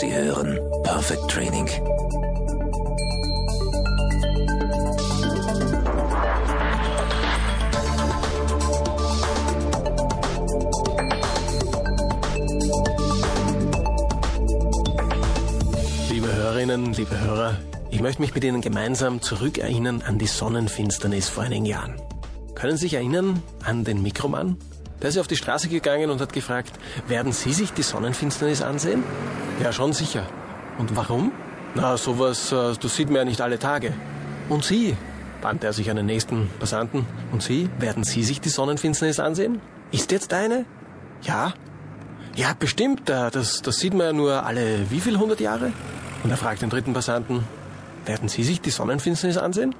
Sie hören Perfect Training. Liebe Hörerinnen, liebe Hörer, ich möchte mich mit Ihnen gemeinsam zurückerinnern an die Sonnenfinsternis vor einigen Jahren. Können Sie sich erinnern an den Mikromann? Der ist auf die Straße gegangen und hat gefragt, werden Sie sich die Sonnenfinsternis ansehen? Ja, schon sicher. Und warum? Na, sowas, äh, das sieht man ja nicht alle Tage. Und Sie? wandte er sich an den nächsten Passanten. Und Sie? Werden Sie sich die Sonnenfinsternis ansehen? Ist jetzt eine? Ja? Ja, bestimmt. äh, Das, das sieht man ja nur alle wie viel hundert Jahre? Und er fragt den dritten Passanten, werden Sie sich die Sonnenfinsternis ansehen?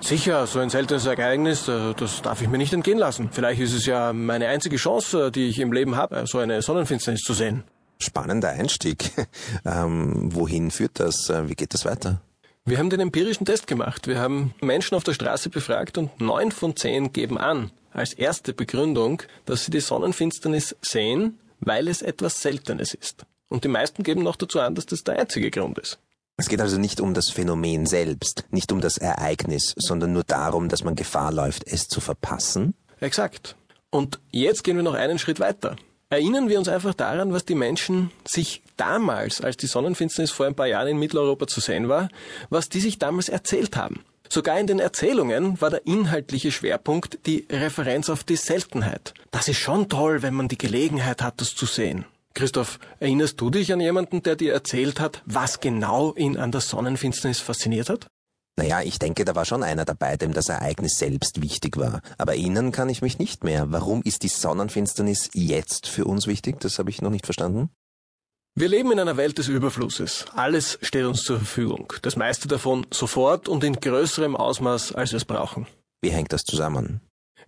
Sicher, so ein seltenes Ereignis, äh, das darf ich mir nicht entgehen lassen. Vielleicht ist es ja meine einzige Chance, äh, die ich im Leben habe, so eine Sonnenfinsternis zu sehen. Spannender Einstieg. Ähm, wohin führt das? Äh, Wie geht das weiter? Wir haben den empirischen Test gemacht. Wir haben Menschen auf der Straße befragt und neun von zehn geben an, als erste Begründung, dass sie die Sonnenfinsternis sehen, weil es etwas Seltenes ist. Und die meisten geben noch dazu an, dass das der einzige Grund ist. Es geht also nicht um das Phänomen selbst, nicht um das Ereignis, sondern nur darum, dass man Gefahr läuft, es zu verpassen. Exakt. Und jetzt gehen wir noch einen Schritt weiter. Erinnern wir uns einfach daran, was die Menschen sich damals, als die Sonnenfinsternis vor ein paar Jahren in Mitteleuropa zu sehen war, was die sich damals erzählt haben. Sogar in den Erzählungen war der inhaltliche Schwerpunkt die Referenz auf die Seltenheit. Das ist schon toll, wenn man die Gelegenheit hat, das zu sehen. Christoph, erinnerst du dich an jemanden, der dir erzählt hat, was genau ihn an der Sonnenfinsternis fasziniert hat? Naja, ich denke, da war schon einer dabei, dem das Ereignis selbst wichtig war. Aber erinnern kann ich mich nicht mehr. Warum ist die Sonnenfinsternis jetzt für uns wichtig? Das habe ich noch nicht verstanden. Wir leben in einer Welt des Überflusses. Alles steht uns zur Verfügung. Das meiste davon sofort und in größerem Ausmaß, als wir es brauchen. Wie hängt das zusammen?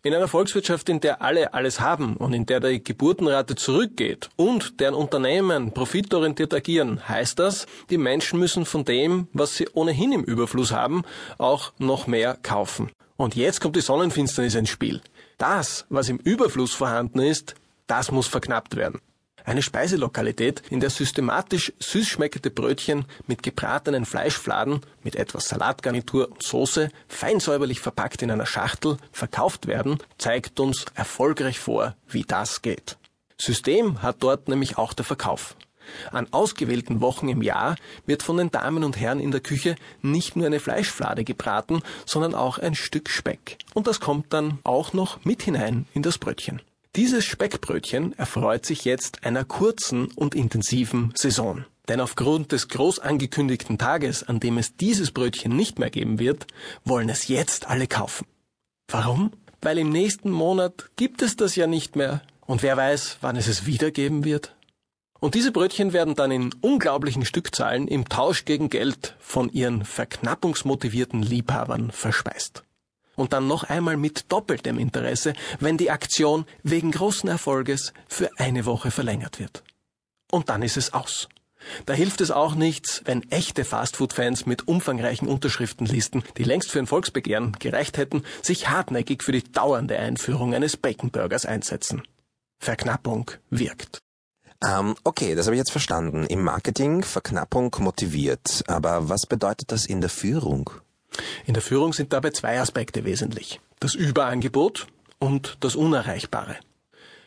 In einer Volkswirtschaft, in der alle alles haben und in der die Geburtenrate zurückgeht und deren Unternehmen profitorientiert agieren, heißt das, die Menschen müssen von dem, was sie ohnehin im Überfluss haben, auch noch mehr kaufen. Und jetzt kommt die Sonnenfinsternis ins Spiel. Das, was im Überfluss vorhanden ist, das muss verknappt werden. Eine Speiselokalität, in der systematisch süß schmeckende Brötchen mit gebratenen Fleischfladen, mit etwas Salatgarnitur und Soße, fein säuberlich verpackt in einer Schachtel, verkauft werden, zeigt uns erfolgreich vor, wie das geht. System hat dort nämlich auch der Verkauf. An ausgewählten Wochen im Jahr wird von den Damen und Herren in der Küche nicht nur eine Fleischflade gebraten, sondern auch ein Stück Speck. Und das kommt dann auch noch mit hinein in das Brötchen. Dieses Speckbrötchen erfreut sich jetzt einer kurzen und intensiven Saison. Denn aufgrund des groß angekündigten Tages, an dem es dieses Brötchen nicht mehr geben wird, wollen es jetzt alle kaufen. Warum? Weil im nächsten Monat gibt es das ja nicht mehr. Und wer weiß, wann es es wieder geben wird? Und diese Brötchen werden dann in unglaublichen Stückzahlen im Tausch gegen Geld von ihren verknappungsmotivierten Liebhabern verspeist und dann noch einmal mit doppeltem Interesse, wenn die Aktion wegen großen Erfolges für eine Woche verlängert wird. Und dann ist es aus. Da hilft es auch nichts, wenn echte Fastfood-Fans mit umfangreichen Unterschriftenlisten, die längst für ein Volksbegehren gereicht hätten, sich hartnäckig für die dauernde Einführung eines Baconburgers einsetzen. Verknappung wirkt. Ähm, okay, das habe ich jetzt verstanden. Im Marketing Verknappung motiviert. Aber was bedeutet das in der Führung? In der Führung sind dabei zwei Aspekte wesentlich. Das Überangebot und das Unerreichbare.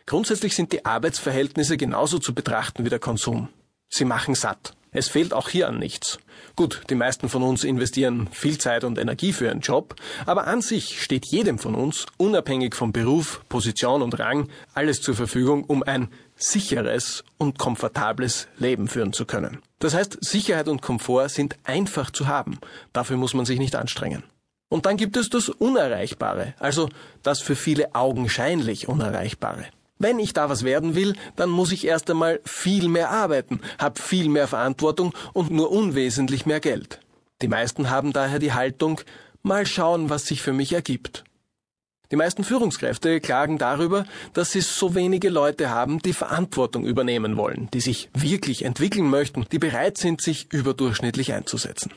Grundsätzlich sind die Arbeitsverhältnisse genauso zu betrachten wie der Konsum. Sie machen satt. Es fehlt auch hier an nichts. Gut, die meisten von uns investieren viel Zeit und Energie für ihren Job, aber an sich steht jedem von uns, unabhängig vom Beruf, Position und Rang, alles zur Verfügung, um ein sicheres und komfortables Leben führen zu können. Das heißt, Sicherheit und Komfort sind einfach zu haben. Dafür muss man sich nicht anstrengen. Und dann gibt es das Unerreichbare, also das für viele augenscheinlich Unerreichbare. Wenn ich da was werden will, dann muss ich erst einmal viel mehr arbeiten, habe viel mehr Verantwortung und nur unwesentlich mehr Geld. Die meisten haben daher die Haltung, mal schauen, was sich für mich ergibt. Die meisten Führungskräfte klagen darüber, dass sie so wenige Leute haben, die Verantwortung übernehmen wollen, die sich wirklich entwickeln möchten, die bereit sind, sich überdurchschnittlich einzusetzen.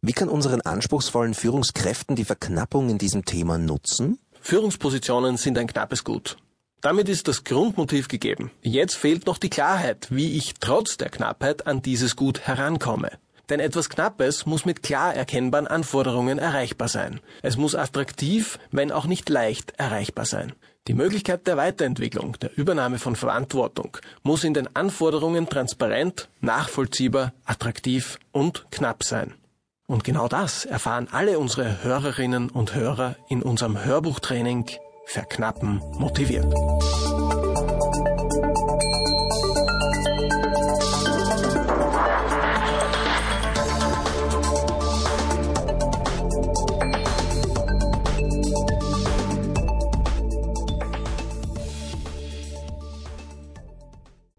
Wie kann unseren anspruchsvollen Führungskräften die Verknappung in diesem Thema nutzen? Führungspositionen sind ein knappes Gut. Damit ist das Grundmotiv gegeben. Jetzt fehlt noch die Klarheit, wie ich trotz der Knappheit an dieses Gut herankomme. Denn etwas Knappes muss mit klar erkennbaren Anforderungen erreichbar sein. Es muss attraktiv, wenn auch nicht leicht erreichbar sein. Die Möglichkeit der Weiterentwicklung, der Übernahme von Verantwortung muss in den Anforderungen transparent, nachvollziehbar, attraktiv und knapp sein. Und genau das erfahren alle unsere Hörerinnen und Hörer in unserem Hörbuchtraining Verknappen motiviert.